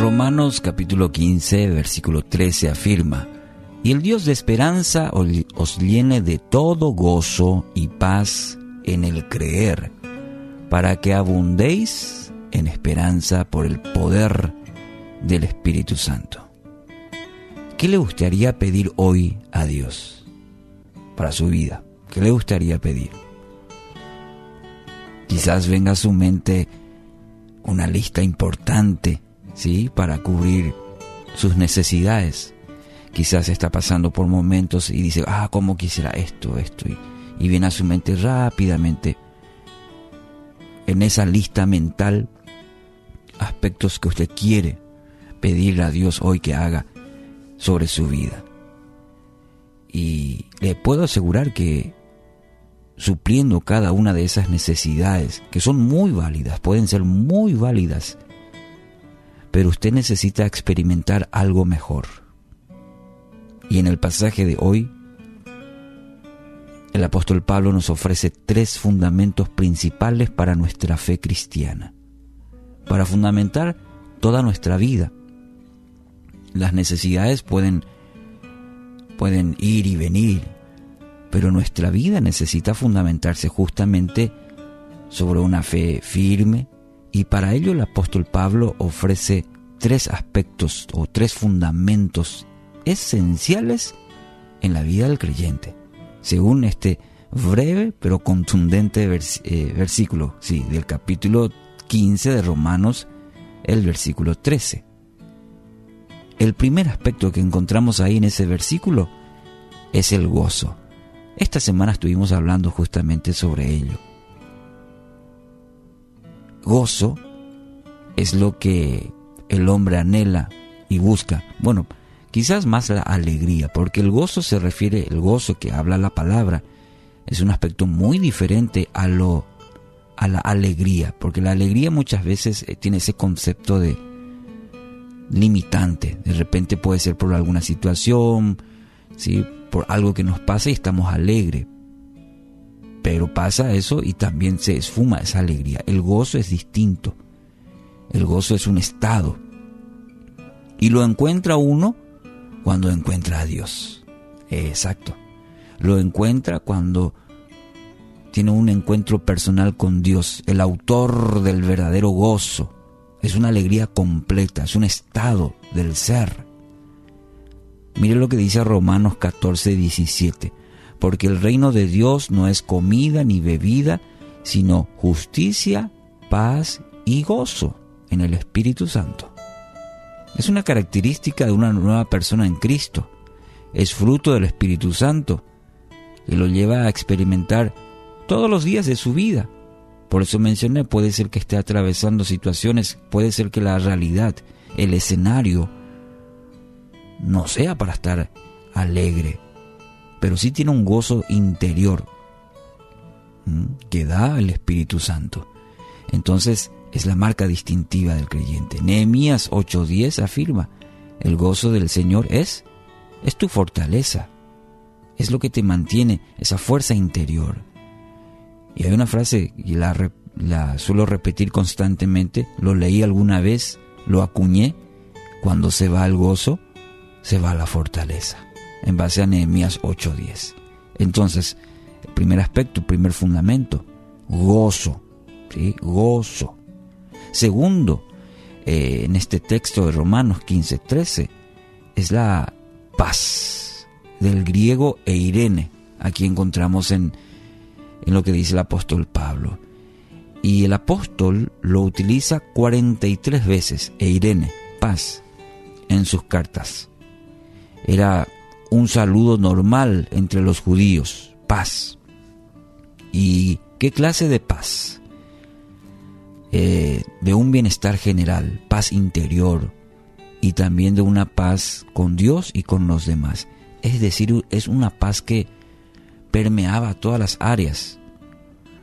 Romanos capítulo 15, versículo 13 afirma, y el Dios de esperanza os llene de todo gozo y paz en el creer, para que abundéis en esperanza por el poder del Espíritu Santo. ¿Qué le gustaría pedir hoy a Dios para su vida? ¿Qué le gustaría pedir? Quizás venga a su mente una lista importante, ¿sí? Para cubrir sus necesidades. Quizás está pasando por momentos y dice, ah, ¿cómo quisiera esto, esto? Y, y viene a su mente rápidamente en esa lista mental aspectos que usted quiere pedirle a Dios hoy que haga sobre su vida. Y le puedo asegurar que supliendo cada una de esas necesidades, que son muy válidas, pueden ser muy válidas, pero usted necesita experimentar algo mejor. Y en el pasaje de hoy, el apóstol Pablo nos ofrece tres fundamentos principales para nuestra fe cristiana, para fundamentar toda nuestra vida. Las necesidades pueden, pueden ir y venir, pero nuestra vida necesita fundamentarse justamente sobre una fe firme y para ello el apóstol Pablo ofrece tres aspectos o tres fundamentos esenciales en la vida del creyente, según este breve pero contundente eh, versículo, sí, del capítulo 15 de Romanos, el versículo 13. El primer aspecto que encontramos ahí en ese versículo es el gozo. Esta semana estuvimos hablando justamente sobre ello. Gozo es lo que el hombre anhela y busca. Bueno, quizás más la alegría, porque el gozo se refiere, el gozo que habla la palabra, es un aspecto muy diferente a lo a la alegría, porque la alegría muchas veces eh, tiene ese concepto de limitante. De repente puede ser por alguna situación, ¿sí? por algo que nos pasa y estamos alegres. Pero pasa eso y también se esfuma esa alegría. El gozo es distinto. El gozo es un estado. Y lo encuentra uno cuando encuentra a Dios. Exacto. Lo encuentra cuando tiene un encuentro personal con Dios, el autor del verdadero gozo. Es una alegría completa, es un estado del ser. Mire lo que dice Romanos 14, 17. Porque el reino de Dios no es comida ni bebida, sino justicia, paz y gozo en el Espíritu Santo. Es una característica de una nueva persona en Cristo. Es fruto del Espíritu Santo que lo lleva a experimentar todos los días de su vida. Por eso mencioné, puede ser que esté atravesando situaciones, puede ser que la realidad, el escenario, no sea para estar alegre, pero sí tiene un gozo interior que da el Espíritu Santo. Entonces es la marca distintiva del creyente. Nehemías 8:10 afirma, el gozo del Señor es es tu fortaleza. Es lo que te mantiene esa fuerza interior. Y hay una frase y la, la suelo repetir constantemente, lo leí alguna vez, lo acuñé, cuando se va el gozo, se va la fortaleza, en base a Nehemías 8:10. Entonces, el primer aspecto, el primer fundamento, gozo, ¿sí? gozo. Segundo, eh, en este texto de Romanos 15:13, es la paz, del griego eirene. Aquí encontramos en, en lo que dice el apóstol Pablo. Y el apóstol lo utiliza 43 veces, eirene, paz, en sus cartas era un saludo normal entre los judíos, paz. ¿Y qué clase de paz? Eh, de un bienestar general, paz interior y también de una paz con Dios y con los demás. Es decir, es una paz que permeaba todas las áreas.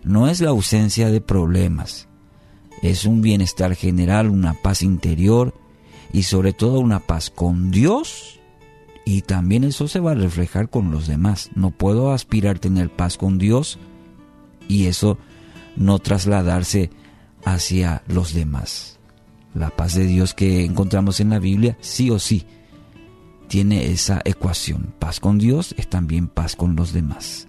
No es la ausencia de problemas, es un bienestar general, una paz interior y sobre todo una paz con Dios y también eso se va a reflejar con los demás. No puedo aspirar a tener paz con Dios y eso no trasladarse hacia los demás. la paz de Dios que encontramos en la Biblia, sí o sí, tiene esa ecuación. Paz con Dios es también paz con los demás.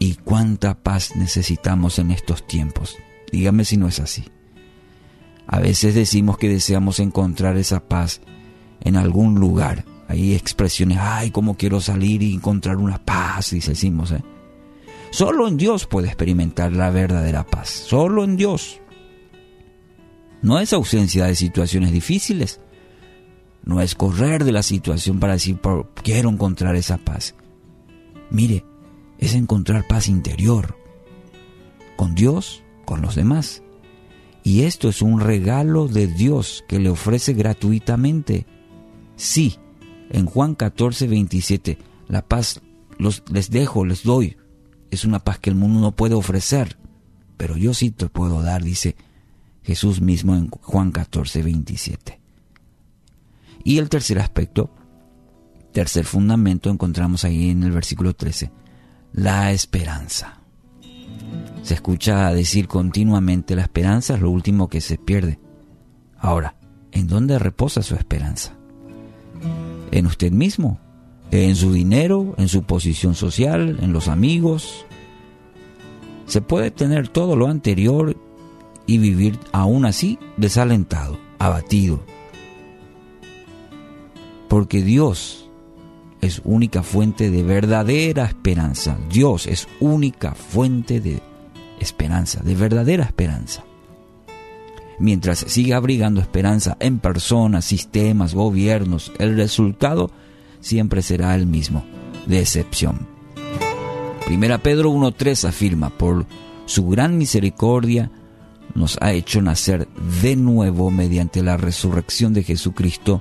¿Y cuánta paz necesitamos en estos tiempos? Dígame si no es así. A veces decimos que deseamos encontrar esa paz en algún lugar. Hay expresiones, ay, cómo quiero salir y encontrar una paz, dice decimos. ¿eh? Solo en Dios puede experimentar la verdadera paz. Solo en Dios. No es ausencia de situaciones difíciles. No es correr de la situación para decir, quiero encontrar esa paz. Mire, es encontrar paz interior. Con Dios, con los demás. Y esto es un regalo de Dios que le ofrece gratuitamente. Sí, en Juan 14, 27, la paz los, les dejo, les doy. Es una paz que el mundo no puede ofrecer, pero yo sí te puedo dar, dice Jesús mismo en Juan 14, 27. Y el tercer aspecto, tercer fundamento, encontramos ahí en el versículo 13, la esperanza. Se escucha decir continuamente la esperanza es lo último que se pierde. Ahora, ¿en dónde reposa su esperanza? ¿En usted mismo? ¿En su dinero? ¿En su posición social? ¿En los amigos? Se puede tener todo lo anterior y vivir aún así desalentado, abatido. Porque Dios es única fuente de verdadera esperanza. Dios es única fuente de esperanza, de verdadera esperanza. Mientras siga abrigando esperanza en personas, sistemas, gobiernos, el resultado siempre será el mismo, decepción. Primera Pedro 1.3 afirma, por su gran misericordia nos ha hecho nacer de nuevo mediante la resurrección de Jesucristo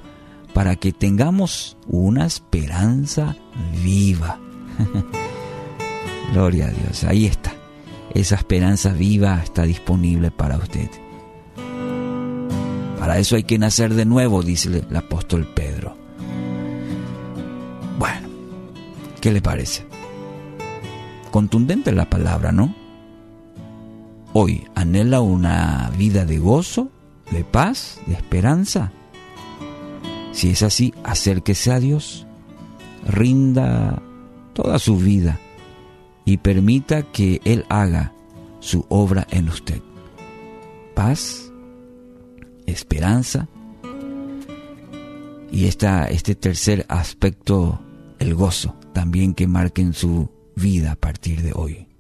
para que tengamos una esperanza viva. Gloria a Dios, ahí está. Esa esperanza viva está disponible para usted. Para eso hay que nacer de nuevo, dice el apóstol Pedro. Bueno, ¿qué le parece? Contundente la palabra, ¿no? Hoy anhela una vida de gozo, de paz, de esperanza. Si es así, acérquese a Dios, rinda toda su vida y permita que Él haga su obra en usted. Paz, esperanza y esta, este tercer aspecto, el gozo, también que marque en su vida a partir de hoy.